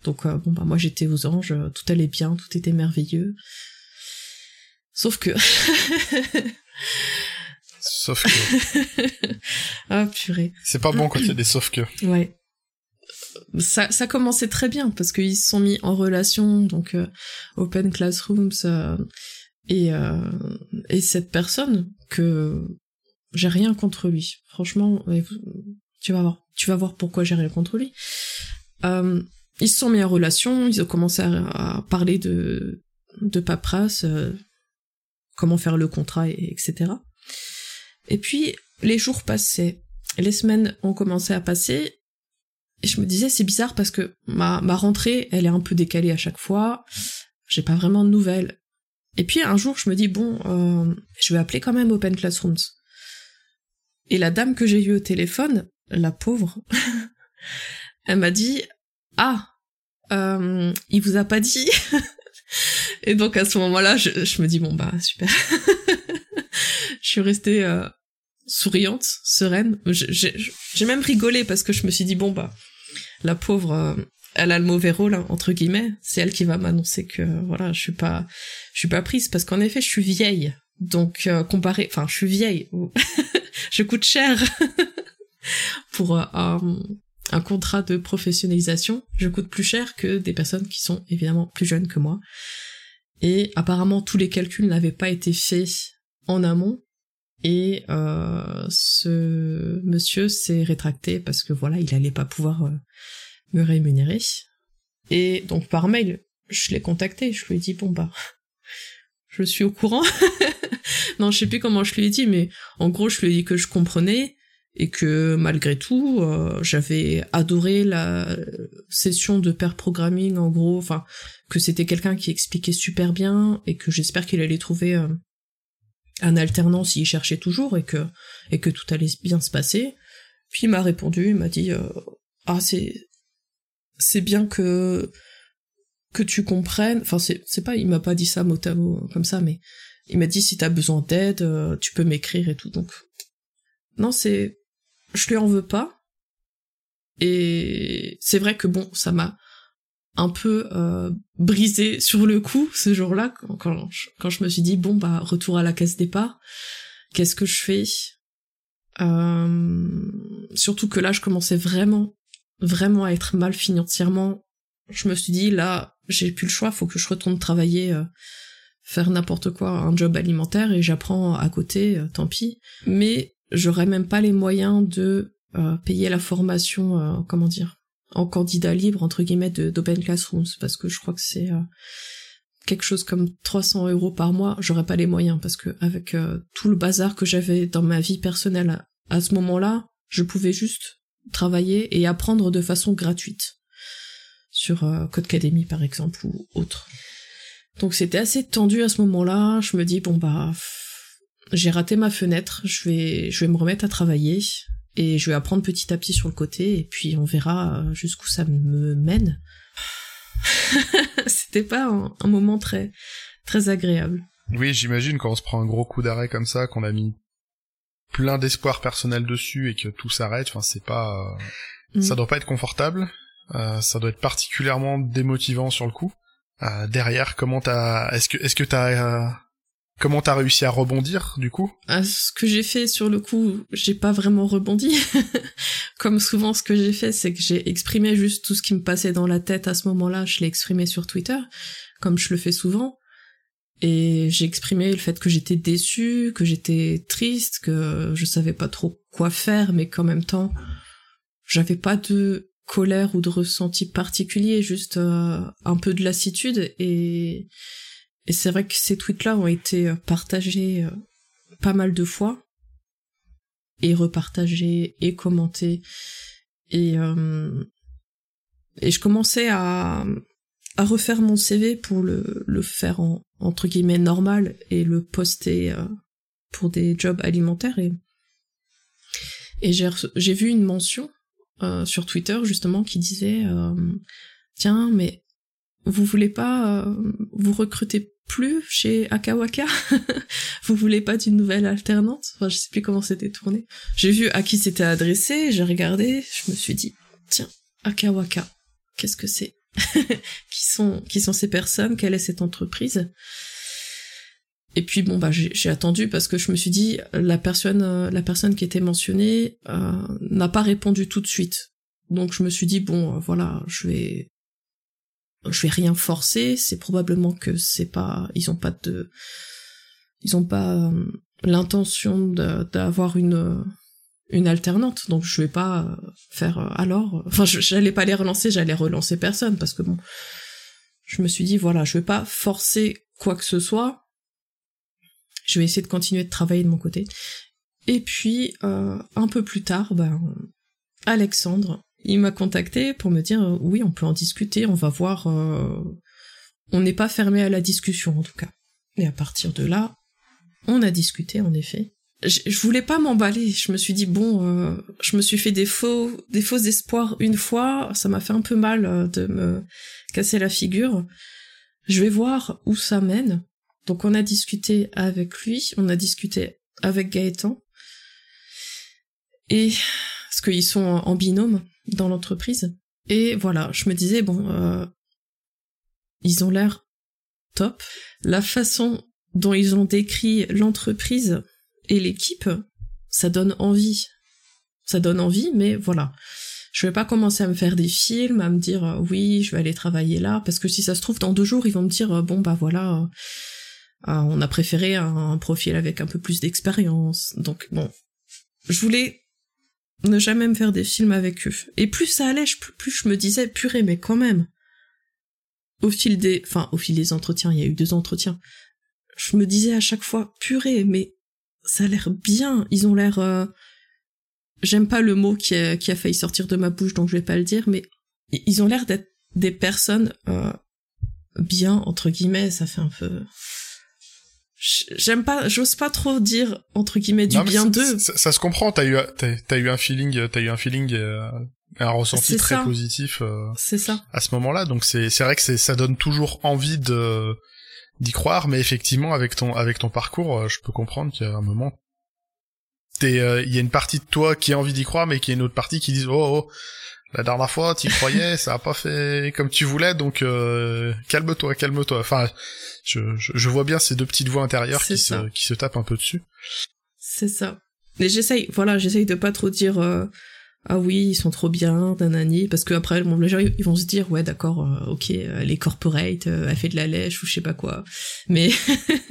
S2: Donc euh, bon bah moi j'étais aux anges, tout allait bien, tout était merveilleux. Sauf que (laughs)
S1: Sauf que. (laughs)
S2: ah purée.
S1: C'est pas bon quand il y a des sauf que.
S2: Ouais. Ça, ça commençait très bien parce qu'ils se sont mis en relation, donc euh, Open Classrooms euh, et euh, et cette personne que j'ai rien contre lui. Franchement, tu vas voir, tu vas voir pourquoi j'ai rien contre lui. ils se sont mis en relation, ils ont commencé à, parler de de paperasse, comment faire le contrat, et, etc. Et puis, les jours passaient, les semaines ont commencé à passer, et je me disais, c'est bizarre parce que ma, ma rentrée, elle est un peu décalée à chaque fois, j'ai pas vraiment de nouvelles. Et puis un jour, je me dis, bon, euh, je vais appeler quand même Open Classrooms. Et la dame que j'ai eue au téléphone, la pauvre, (laughs) elle m'a dit, ah, euh, il vous a pas dit? Et donc à ce moment-là, je, je me dis, bon bah super. (laughs) je suis restée euh, souriante, sereine. J'ai même rigolé parce que je me suis dit bon bah la pauvre, euh, elle a le mauvais rôle hein, entre guillemets. C'est elle qui va m'annoncer que voilà, je suis pas, je suis pas prise parce qu'en effet je suis vieille. Donc euh, comparé, enfin je suis vieille, (laughs) je coûte cher (laughs) pour euh, un, un contrat de professionnalisation. Je coûte plus cher que des personnes qui sont évidemment plus jeunes que moi. Et apparemment tous les calculs n'avaient pas été faits en amont et euh, ce monsieur s'est rétracté parce que voilà, il allait pas pouvoir euh, me rémunérer. Et donc par mail, je l'ai contacté, je lui ai dit bon bah je suis au courant. (laughs) non, je sais plus comment je lui ai dit, mais en gros je lui ai dit que je comprenais et que malgré tout, euh, j'avais adoré la session de pair programming en gros, enfin que c'était quelqu'un qui expliquait super bien et que j'espère qu'il allait trouver euh, un alternant s'il cherchait toujours et que et que tout allait bien se passer. Puis il m'a répondu, il m'a dit euh, ah c'est c'est bien que que tu comprennes. Enfin c'est c'est pas il m'a pas dit ça mot à mot comme ça, mais il m'a dit si t'as besoin d'aide, tu peux m'écrire et tout. Donc non c'est je lui en veux pas. Et c'est vrai que bon ça m'a un peu euh, brisé sur le coup ce jour-là quand, quand, je me suis dit bon bah retour à la caisse départ qu'est-ce que je fais? Euh, surtout que là je commençais vraiment vraiment à être mal financièrement. Je me suis dit là j'ai plus le choix faut que je retourne travailler euh, faire n'importe quoi un job alimentaire et j'apprends à côté euh, tant pis. Mais j'aurais même pas les moyens de euh, payer la formation comment dire en candidat libre entre guillemets d'Open Classrooms parce que je crois que c'est euh, quelque chose comme 300 euros par mois. J'aurais pas les moyens parce que avec euh, tout le bazar que j'avais dans ma vie personnelle à, ce moment-là, je pouvais juste travailler et apprendre de façon gratuite sur euh, Codecademy par exemple ou autre. Donc c'était assez tendu à ce moment-là. Je me dis bon bah j'ai raté ma fenêtre, je vais je vais me remettre à travailler et je vais apprendre petit à petit sur le côté et puis on verra euh, jusqu'où ça me mène. (laughs) C'était pas un, moment très très agréable.
S1: Oui, j'imagine quand on se prend un gros coup d'arrêt comme ça, qu'on a mis plein d'espoir personnel dessus et que tout s'arrête, enfin c'est pas euh, mm. ça doit pas être confortable, euh, ça doit être particulièrement démotivant sur le coup. derrière, comment t'as est-ce que est-ce que t'as Comment t'as réussi à rebondir du coup?
S2: Ah, Ce que j'ai fait sur le coup, j'ai pas vraiment rebondi. (laughs) Comme souvent, ce que j'ai fait, c'est que j'ai exprimé juste tout ce qui me passait dans la tête à ce moment-là. Je l'ai exprimé sur Twitter, comme je le fais souvent. Et j'ai exprimé le fait que j'étais déçue, que j'étais triste, que je savais pas trop quoi faire, mais qu'en même temps, j'avais pas de colère ou de ressenti particulier, juste euh, un peu de lassitude et et c'est vrai que ces tweets-là ont été euh, partagés euh, pas mal de fois, et repartagés, et commentés, et, euh, et je commençais à, à refaire mon CV pour le, le faire en, entre guillemets normal, et le poster pour des jobs alimentaires, et, et j'ai, vu une mention sur Twitter justement qui disait tiens mais vous voulez pas vous recruter plus chez Akawaka. (laughs) Vous voulez pas d'une nouvelle alternante? Enfin, je sais plus comment c'était tourné. J'ai vu à qui c'était adressé, j'ai regardé, je me suis dit, tiens, Akawaka, qu'est-ce que c'est? (laughs) Qui sont qui sont ces personnes? Quelle est cette entreprise? Et puis bon bah j'ai attendu parce que je me suis dit la personne la personne qui était mentionnée euh, n'a pas répondu tout de suite. Donc je me suis dit bon voilà je vais je vais rien forcer. C'est probablement que c'est pas ils ont pas de ils ont pas l'intention d'avoir une une alternante donc je vais pas faire alors enfin j'allais pas les relancer j'allais relancer personne parce que bon je me suis dit voilà je vais pas forcer quoi que ce soit je vais essayer de continuer de travailler de mon côté. Et puis, euh, un peu plus tard, ben, Alexandre, il m'a contacté pour me dire, euh, oui, on peut en discuter, on va voir, euh, on n'est pas fermé à la discussion en tout cas. Et à partir de là, on a discuté en effet. Je, voulais pas m'emballer. Je me suis dit bon, euh, je me suis fait des faux, des faux espoirs une fois. Ça m'a fait un peu mal de me casser la figure. Je vais voir où ça mène. Donc on a discuté avec lui, on a discuté avec Gaëtan, et parce qu'ils sont en binôme dans l'entreprise. Et voilà, je me disais bon, euh, ils ont l'air top. La façon dont ils ont décrit l'entreprise et l'équipe, ça donne envie. Ça donne envie, mais voilà. Je vais pas commencer à me faire des films, à me dire euh, oui, je vais aller travailler là, parce que si ça se trouve dans deux jours, ils vont me dire euh, bon bah voilà, ah, on a préféré un, profil avec un peu plus d'expérience. Donc bon, je voulais ne jamais me faire des films avec eux. Et plus ça allait, plus je me disais, purée, mais quand même. Au fil des, enfin, au fil des entretiens, il y a eu deux entretiens. Je me disais à chaque fois, purée, mais ça a l'air bien. Ils ont l'air, euh, j'aime pas le mot qui a, failli sortir de ma bouche, donc je vais pas le dire, mais ils ont l'air d'être des personnes euh, bien entre guillemets. Ça fait un peu j'aime pas j'ose pas trop dire entre guillemets du bien d'eux.
S1: ça, se comprend t'as eu t'as, eu un feeling t'as eu un feeling euh, un ressenti très positif euh,
S2: c'est ça.
S1: à ce moment-là. Donc c'est c'est vrai que c'est ça donne toujours envie de d'y croire mais effectivement avec ton avec ton parcours euh, je peux comprendre qu'il y a un moment t'es il y a une partie de toi qui a envie d'y croire mais qui a une autre partie qui dit oh, oh la dernière fois, tu croyais, ça a pas fait comme tu voulais, donc euh, calme-toi, calme-toi. Enfin, je, je, vois bien ces deux petites voix intérieures qui se, qui se tapent un peu dessus.
S2: C'est ça. Mais j'essaye, voilà, j'essaye de pas trop dire euh, ah oui, ils sont trop bien, nanani, parce que après, bon, les gens ils vont se dire ouais d'accord, euh, ok, les corporate, elle fait de la lèche ou je sais pas quoi. Mais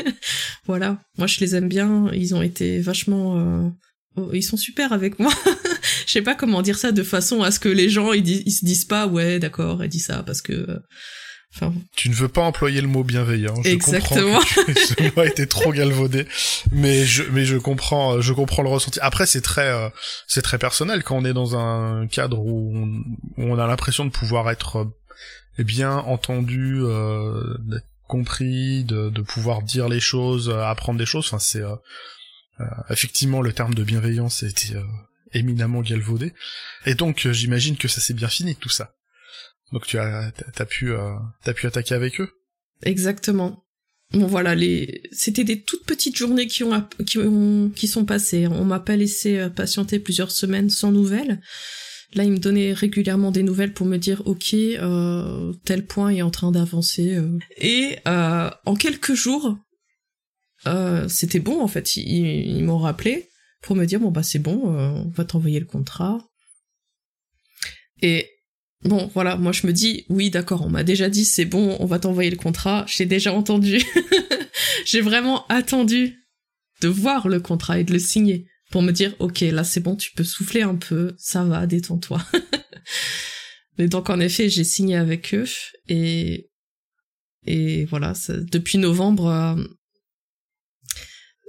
S2: (laughs) voilà, moi je les aime bien, ils ont été vachement Oh, ils sont super avec moi. (laughs) Je sais pas comment dire ça de façon à ce que les gens ils, se disent pas ouais d'accord elle dit ça parce que euh,
S1: enfin tu ne veux pas employer le mot bienveillant. Je
S2: Exactement.
S1: Comprends que (laughs) ce mot a été trop galvaudé, mais je mais je comprends je comprends le ressenti. Après c'est très euh, c'est très personnel quand on est dans un cadre où on, où on a l'impression de pouvoir être euh, bien entendu, compris, de, de pouvoir dire les choses, apprendre des choses. Enfin c'est euh, effectivement, le terme de bienveillance été euh, éminemment galvaudé. Et donc, euh, j'imagine que ça s'est bien fini tout ça. Donc tu as t'as pu t'as pu attaquer avec eux?
S2: Exactement. Bon voilà, les c'était des toutes petites journées qui ont qui ont qui sont passées. On m'a pas laissé patienter plusieurs semaines sans nouvelles. Là, il me donnait régulièrement des nouvelles pour me dire OK, euh, tel point est en train d'avancer. Et euh, en quelques jours, euh, c'était bon en fait. Ils, m'ont rappelé pour me dire bon bah c'est bon, euh, on va t'envoyer le contrat. Et bon voilà, moi je me dis oui d'accord, on m'a déjà dit c'est bon, on va t'envoyer le contrat. J'ai déjà entendu. (laughs) J'ai vraiment attendu de voir le contrat et de le signer pour me dire ok là c'est bon, tu peux souffler un peu, ça va, détends-toi. (laughs) Mais donc en effet j'ai signé avec eux et et voilà, depuis novembre, euh,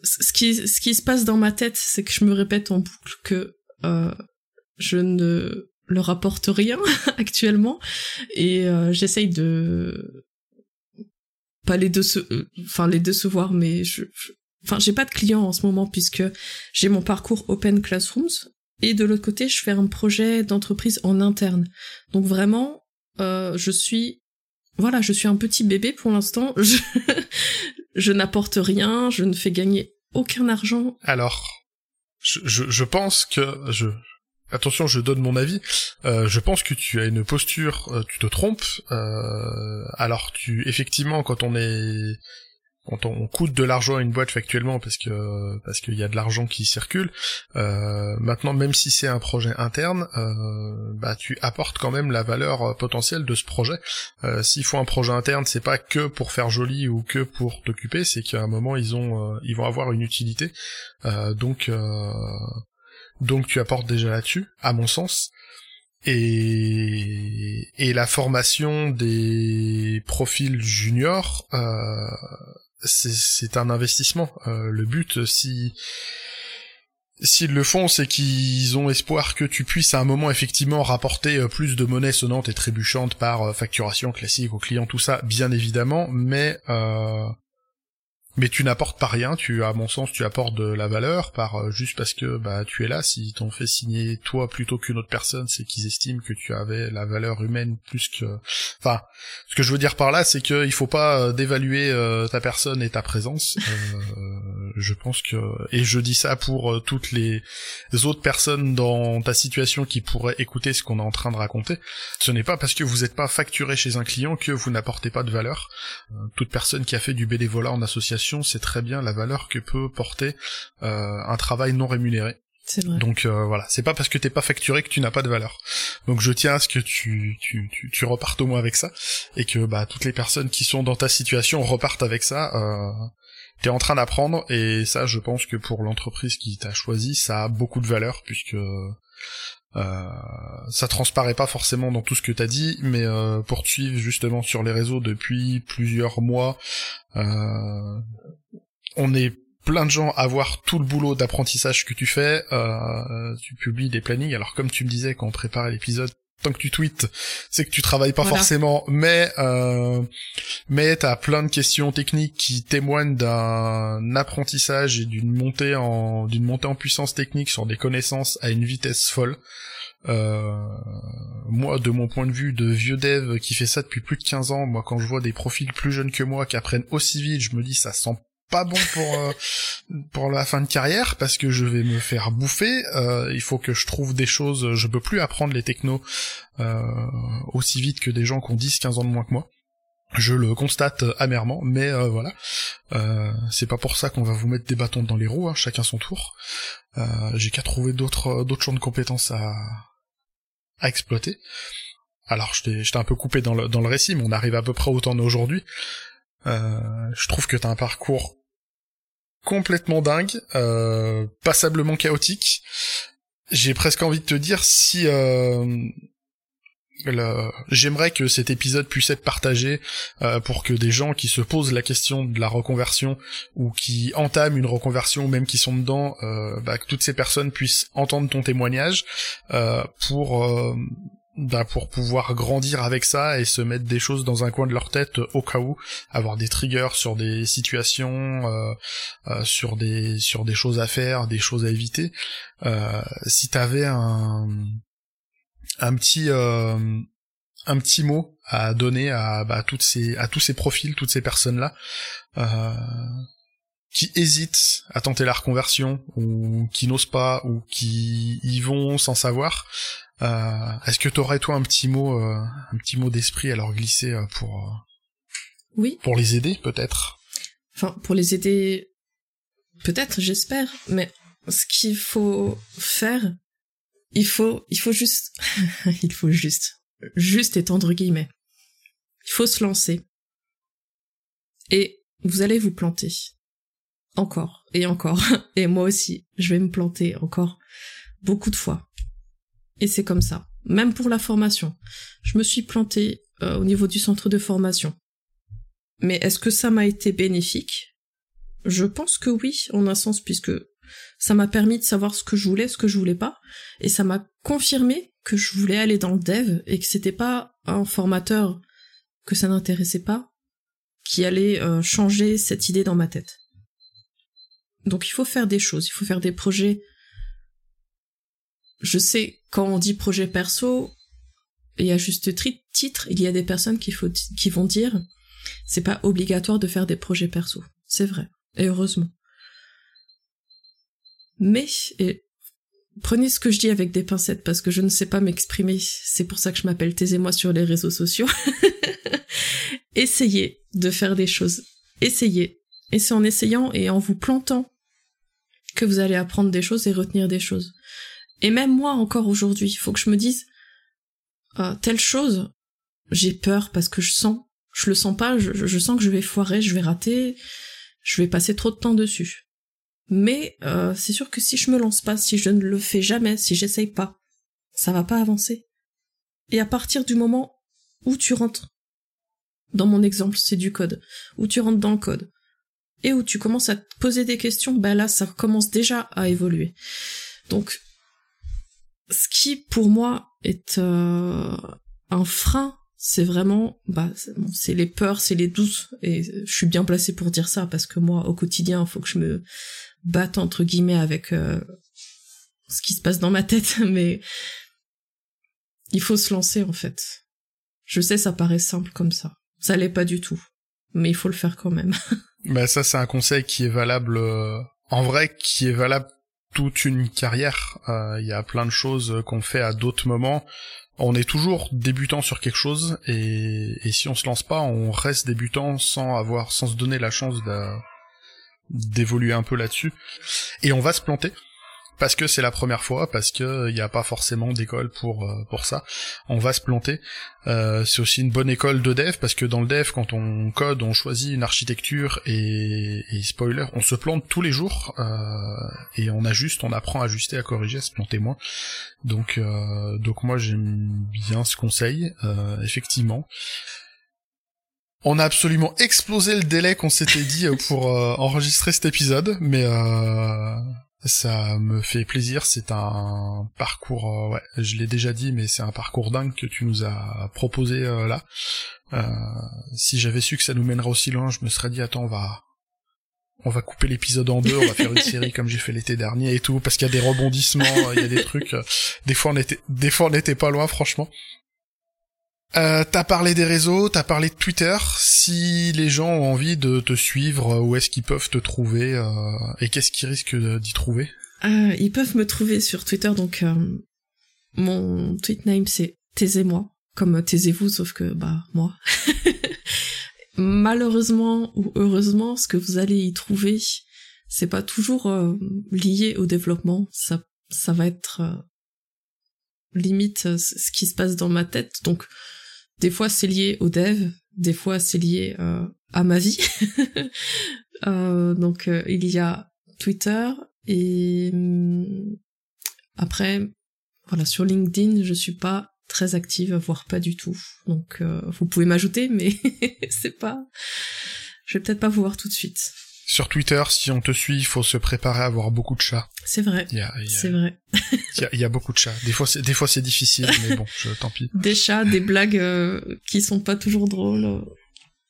S2: ce qui, ce qui se passe dans ma tête, c'est que je me répète en boucle que euh, je ne leur apporte rien (laughs) actuellement et euh, j'essaye de pas les décevoir mais je, enfin j'ai pas de clients en ce moment puisque j'ai mon parcours Open Classrooms et de l'autre côté je fais un projet d'entreprise en interne donc vraiment euh, je suis voilà, je suis un petit bébé pour l'instant. (laughs) je n'apporte rien, je ne fais gagner aucun argent.
S1: Alors, je, je, je pense que je attention, je donne mon avis. Euh, je pense que tu as une posture, euh, tu te trompes. Euh, alors, tu effectivement, quand on est quand on coûte de l'argent à une boîte factuellement parce que parce qu'il y a de l'argent qui circule. Euh, maintenant, même si c'est un projet interne, euh, bah tu apportes quand même la valeur potentielle de ce projet. Euh, S'il faut un projet interne, c'est pas que pour faire joli ou que pour t'occuper, c'est qu'à un moment ils ont euh, ils vont avoir une utilité. Euh, donc donc tu apportes déjà là-dessus, à mon sens. Et, et la formation des profils juniors, euh, c'est un investissement. Euh, le but, si s'ils le font, c'est qu'ils ont espoir que tu puisses à un moment effectivement rapporter euh, plus de monnaie sonnante et trébuchante par euh, facturation classique aux clients, tout ça, bien évidemment, mais mais tu n'apportes pas rien, tu, à mon sens, tu apportes de la valeur par euh, juste parce que bah tu es là. Si t'ont fait signer toi plutôt qu'une autre personne, c'est qu'ils estiment que tu avais la valeur humaine plus que. Enfin, ce que je veux dire par là, c'est qu'il faut pas euh, dévaluer euh, ta personne et ta présence. je pense que et je dis ça pour toutes les autres personnes dans ta situation qui pourraient écouter ce qu'on est en train de raconter. Ce n'est pas parce que vous n'êtes pas facturé chez un client que vous n'apportez pas de valeur. toute personne qui a fait du bénévolat en association c'est très bien la valeur que peut porter euh, un travail non rémunéré.
S2: C'est vrai.
S1: Donc euh, voilà, c'est pas parce que t'es pas facturé que tu n'as pas de valeur. Donc je tiens à ce que tu, tu, tu, tu, repartes au moins avec ça et que bah toutes les personnes qui sont dans ta situation repartent avec ça. Euh, t'es en train d'apprendre et ça, je pense que pour l'entreprise qui t'a choisi, ça a beaucoup de valeur puisque ça transparaît pas forcément dans tout ce que t'as dit, mais euh, pour te suivre justement sur les réseaux depuis plusieurs mois, euh, on est plein de gens à voir tout le boulot d'apprentissage que tu fais. Euh, tu publies des plannings. Alors comme tu me disais quand on préparait l'épisode, tant que tu tweets, c'est que tu travailles pas forcément, mais euh, mais t'as plein de questions techniques qui témoignent d'un apprentissage et d'une montée en d'une montée en puissance technique sur des connaissances à une vitesse folle. Euh, moi, de mon point de vue de vieux dev qui fait ça depuis plus de 15 ans, moi quand je vois des profils plus jeunes que moi qui apprennent aussi vite, je me dis ça sent pas bon pour euh, pour la fin de carrière parce que je vais me faire bouffer. Euh, il faut que je trouve des choses. Je peux plus apprendre les technos euh, aussi vite que des gens qui ont 10-15 ans de moins que moi. Je le constate amèrement, mais voilà. c'est pas pour ça qu'on va vous mettre des bâtons dans les roues, hein, chacun son tour. J'ai qu'à trouver d'autres d'autres champs de compétences à à exploiter. Alors, je t'ai un peu coupé dans le, dans le récit, mais on arrive à peu près autant aujourd'hui. Euh, je trouve que t'as un parcours complètement dingue, euh, passablement chaotique. J'ai presque envie de te dire si euh, j'aimerais que cet épisode puisse être partagé euh, pour que des gens qui se posent la question de la reconversion ou qui entament une reconversion ou même qui sont dedans, euh, bah, que toutes ces personnes puissent entendre ton témoignage euh, pour pour pouvoir grandir avec ça et se mettre des choses dans un coin de leur tête au cas où, avoir des triggers sur des situations, euh, euh, sur des sur des choses à faire, des choses à éviter. Euh, si t'avais un un petit euh, un petit mot à donner à bah, toutes ces à tous ces profils, toutes ces personnes là. Euh, qui hésitent à tenter la reconversion ou qui n'osent pas ou qui y vont sans savoir, euh, est-ce que t'aurais toi un petit mot, euh, un petit mot d'esprit à leur glisser euh, pour
S2: oui.
S1: pour les aider peut-être?
S2: Enfin pour les aider peut-être j'espère, mais ce qu'il faut faire, il faut il faut juste (laughs) il faut juste juste étendre guillemets. Il faut se lancer. Et vous allez vous planter. Encore. Et encore. (laughs) Et moi aussi je vais me planter encore beaucoup de fois et c'est comme ça. Même pour la formation. Je me suis plantée euh, au niveau du centre de formation. Mais est-ce que ça m'a été bénéfique? Je pense que oui, en un sens, puisque ça m'a permis de savoir ce que je voulais, ce que je voulais pas, et ça m'a confirmé que je voulais aller dans le dev et que c'était pas un formateur que ça n'intéressait pas qui allait euh, changer cette idée dans ma tête. Donc il faut faire des choses, il faut faire des projets je sais quand on dit projet perso, et à juste titre, il y a des personnes qui, vont dire c'est pas obligatoire de faire des projets perso. C'est vrai. Et heureusement. Mais, et prenez ce que je dis avec des pincettes parce que je ne sais pas m'exprimer. C'est pour ça que je m'appelle Taisez-moi sur les réseaux sociaux. (laughs) Essayez de faire des choses. Essayez. Et c'est en essayant et en vous plantant que vous allez apprendre des choses et retenir des choses. Et même moi encore aujourd'hui, il faut que je me dise euh, telle chose, j'ai peur parce que je sens, je le sens pas, je, sens que je vais foirer, je vais rater, je vais passer trop de temps dessus. Mais euh, c'est sûr que si je me lance pas, si je ne le fais jamais, si j'essaye pas, ça va pas avancer. Et à partir du moment où tu rentres, dans mon exemple, c'est du code, où tu rentres dans le code, et où tu commences à te poser des questions, ben là, ça commence déjà à évoluer. Donc, ce qui, pour moi, est euh, un frein, c'est vraiment, bah, c'est les peurs, c'est les doutes, et je suis bien placée pour dire ça, parce que moi, au quotidien, faut que je me batte, entre guillemets, avec euh, ce qui se passe dans ma tête, (laughs) mais il faut se lancer, en fait. Je sais, ça paraît simple comme ça. Ça l'est pas du tout. Mais il faut le faire quand même. (laughs)
S1: bah ça, c'est un conseil qui est valable, euh, en vrai, qui est valable toute une carrière. Il y a plein de choses qu'on fait à d'autres moments on est toujours débutant sur quelque chose et, et, si on se lance pas, on reste débutant sans avoir, sans se donner la chance d'évoluer un peu là-dessus. Et on va se planter parce que c'est la première fois, parce que il n'y a pas forcément d'école pour euh, pour ça. On va se planter. Euh, c'est aussi une bonne école de dev parce que dans le dev, quand on code, on choisit une architecture et, et spoiler, on se plante tous les jours euh, et on ajuste, on apprend à ajuster, à corriger, à se planter moins. Donc euh, donc moi j'aime bien ce conseil, euh, effectivement. On a absolument explosé le délai qu'on s'était dit pour enregistrer cet épisode, mais ça me fait plaisir, c'est un parcours, euh, ouais, je l'ai déjà dit, mais c'est un parcours dingue que tu nous as proposé euh, là. Euh, si j'avais su que ça nous mènerait aussi loin, je me serais dit attends, on va, on va couper l'épisode en deux, on va faire une (laughs) série comme j'ai fait l'été dernier et tout, parce qu'il y a des rebondissements, il y a des trucs. des fois on était, des fois on n'était pas loin, franchement. Euh, t'as parlé des réseaux, t'as parlé de Twitter. Si les gens ont envie de te suivre, où est-ce qu'ils peuvent te trouver euh, et qu'est-ce qu'ils risquent d'y trouver?
S2: Euh, Ils peuvent me trouver sur Twitter, donc euh, mon tweet name c'est taisez-moi, comme taisez-vous, sauf que bah moi. (laughs) Malheureusement ou heureusement, ce que vous allez y trouver, c'est pas toujours lié au développement. Ça, ça va être limite ce qui se passe dans ma tête. Donc des fois, c'est lié au dev, des fois, c'est lié euh, à ma vie. (laughs) euh, donc, euh, il y a Twitter et hum, après, voilà, sur LinkedIn, je suis pas très active, voire pas du tout. Donc, vous pouvez m'ajouter, mais (laughs) c'est pas. Je vais peut-être pas vous voir tout de suite.
S1: Sur Twitter, si on te suit, il faut se préparer à avoir beaucoup de chats.
S2: C'est vrai. C'est vrai.
S1: Il y, a beaucoup de chats. Des fois, c'est, des fois, c'est difficile, mais bon, je, tant pis.
S2: Des chats, des blagues euh, qui sont pas toujours drôles.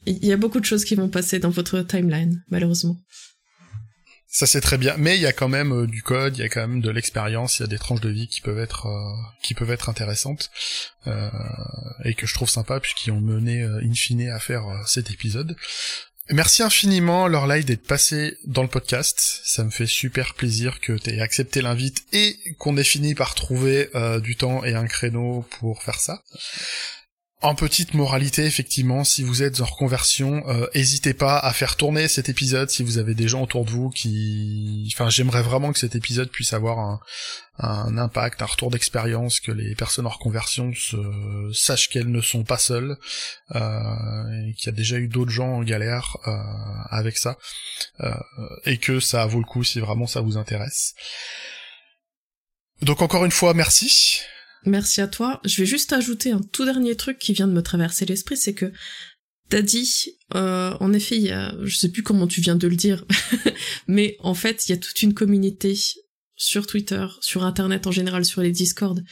S2: Il y a beaucoup de choses qui vont passer dans votre timeline, malheureusement.
S1: Ça c'est très bien, mais il y a quand même euh, du code, il y a quand même de l'expérience, il y a des tranches de vie qui peuvent être euh, qui peuvent être intéressantes et que je trouve sympa puisqu'ils ont mené in fine à faire cet épisode. Merci infiniment Lorelai d'être passé dans le podcast. Ça me fait super plaisir que tu aies accepté l'invite et qu'on ait fini par trouver euh, du temps et un créneau pour faire ça. En petite moralité, effectivement, si vous êtes en reconversion, n'hésitez euh, pas à faire tourner cet épisode si vous avez des gens autour de vous qui... Enfin, j'aimerais vraiment que cet épisode puisse avoir un, un impact, un retour d'expérience, que les personnes en reconversion se... sachent qu'elles ne sont pas seules, euh, et qu'il y a déjà eu d'autres gens en galère euh, avec ça, euh, et que ça vaut le coup si vraiment ça vous intéresse. Donc encore une fois, merci.
S2: Merci à toi. Je vais juste ajouter un tout dernier truc qui vient de me traverser l'esprit, c'est que t'as dit, euh, en effet, il y je sais plus comment tu viens de le dire, (laughs) mais en fait, il y a toute une communauté sur Twitter, sur Internet en général, sur les Discord.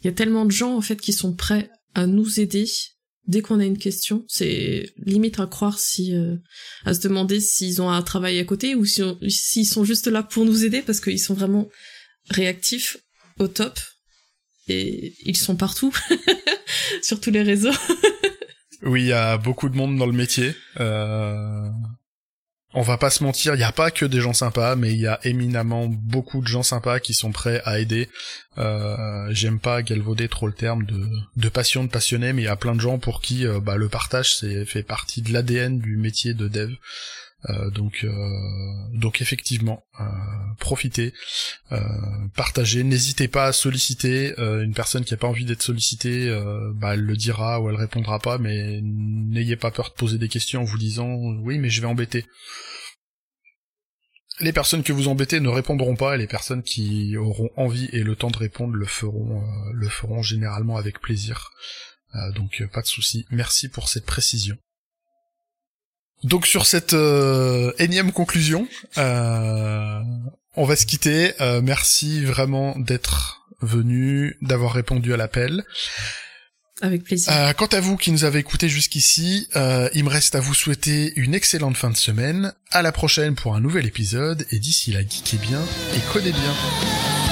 S2: Il y a tellement de gens en fait qui sont prêts à nous aider dès qu'on a une question. C'est limite à croire si, euh, à se demander s'ils ont un travail à côté ou s'ils sont juste là pour nous aider parce qu'ils sont vraiment réactifs au top et ils sont partout (laughs) sur tous les réseaux. (laughs)
S1: oui, il y a beaucoup de monde dans le métier. Euh, on va pas se mentir, il n'y a pas que des gens sympas, mais il y a éminemment beaucoup de gens sympas qui sont prêts à aider. Euh, J'aime pas galvauder trop le terme de, passion, de passionné, mais il y a plein de gens pour qui euh, bah, le partage fait partie de l'ADN du métier de dev. Euh, donc, euh, donc effectivement, euh, profitez, partagez. N'hésitez pas à solliciter une personne qui a pas envie d'être sollicitée. bah, elle le dira ou elle répondra pas, mais n'ayez pas peur de poser des questions en vous disant oui, mais je vais embêter. Les personnes que vous embêtez ne répondront pas et les personnes qui auront envie et le temps de répondre le feront, le feront généralement avec plaisir. donc pas de souci. Merci pour cette précision. Donc sur cette euh, énième conclusion, euh, on va se quitter. Euh, merci vraiment d'être venu, d'avoir répondu à l'appel.
S2: Avec plaisir.
S1: quant à vous qui nous avez écoutés jusqu'ici, il me reste à vous souhaiter une excellente fin de semaine. À la prochaine pour un nouvel épisode et d'ici là, geekez bien et codez bien.